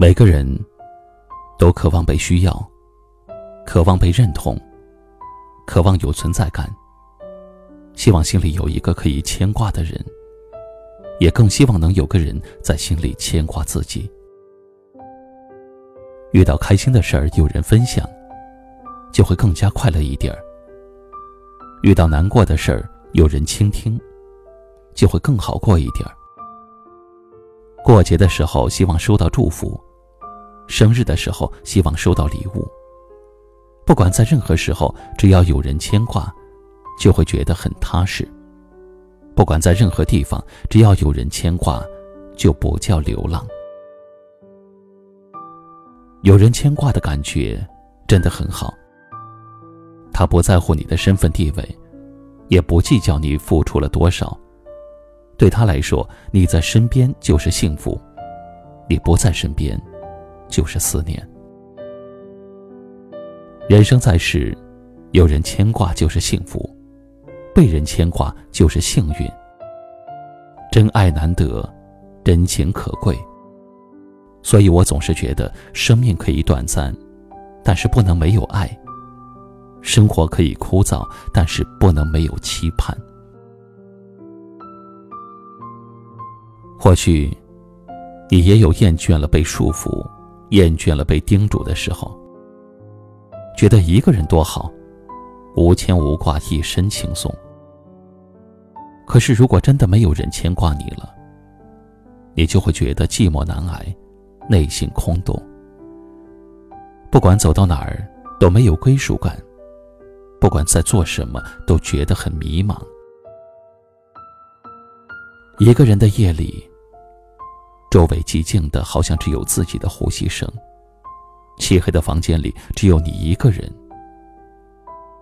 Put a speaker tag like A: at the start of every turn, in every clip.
A: 每个人都渴望被需要，渴望被认同，渴望有存在感，希望心里有一个可以牵挂的人，也更希望能有个人在心里牵挂自己。遇到开心的事儿有人分享，就会更加快乐一点儿；遇到难过的事儿有人倾听，就会更好过一点儿。过节的时候希望收到祝福。生日的时候，希望收到礼物。不管在任何时候，只要有人牵挂，就会觉得很踏实。不管在任何地方，只要有人牵挂，就不叫流浪。有人牵挂的感觉，真的很好。他不在乎你的身份地位，也不计较你付出了多少。对他来说，你在身边就是幸福，你不在身边。就是思念。人生在世，有人牵挂就是幸福，被人牵挂就是幸运。真爱难得，真情可贵。所以我总是觉得，生命可以短暂，但是不能没有爱；生活可以枯燥，但是不能没有期盼。或许，你也有厌倦了被束缚。厌倦了被叮嘱的时候，觉得一个人多好，无牵无挂，一身轻松。可是，如果真的没有人牵挂你了，你就会觉得寂寞难挨，内心空洞。不管走到哪儿都没有归属感，不管在做什么都觉得很迷茫。一个人的夜里。周围寂静的，好像只有自己的呼吸声。漆黑的房间里，只有你一个人。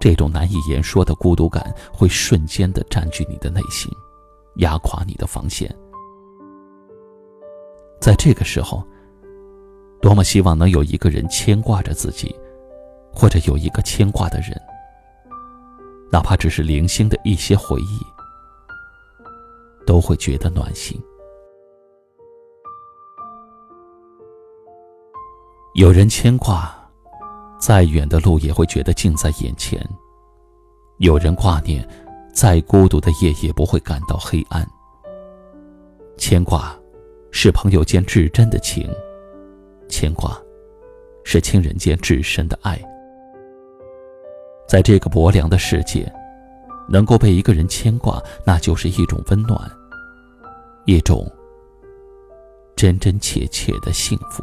A: 这种难以言说的孤独感，会瞬间的占据你的内心，压垮你的防线。在这个时候，多么希望能有一个人牵挂着自己，或者有一个牵挂的人，哪怕只是零星的一些回忆，都会觉得暖心。有人牵挂，再远的路也会觉得近在眼前；有人挂念，再孤独的夜也不会感到黑暗。牵挂，是朋友间至真的情；牵挂，是亲人间至深的爱。在这个薄凉的世界，能够被一个人牵挂，那就是一种温暖，一种真真切切的幸福。